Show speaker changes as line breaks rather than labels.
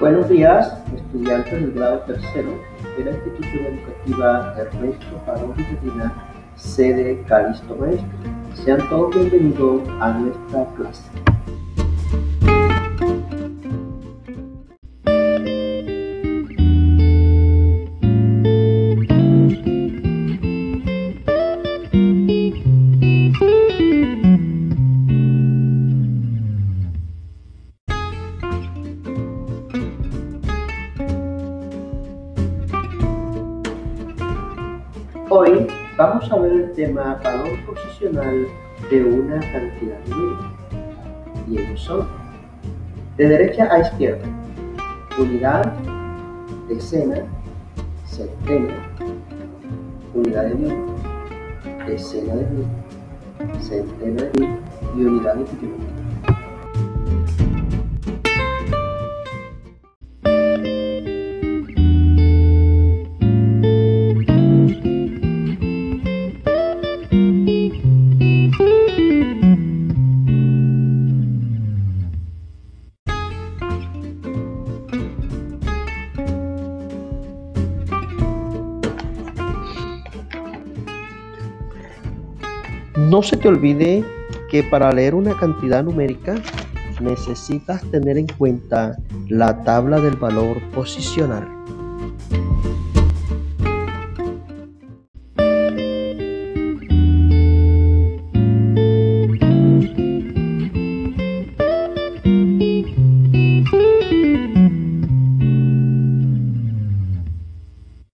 Buenos días, estudiantes del grado tercero de la institución educativa Ernesto Pablo Medina, sede Calisto Maestro. Sean todos bienvenidos a nuestra clase. Hoy vamos a ver el tema valor posicional de una cantidad numérica. Y ellos son de derecha a izquierda, unidad, decena, centena, unidad de mil, decena de mil, centena de mil y unidad de mil. No se te olvide que para leer una cantidad numérica necesitas tener en cuenta la tabla del valor posicional.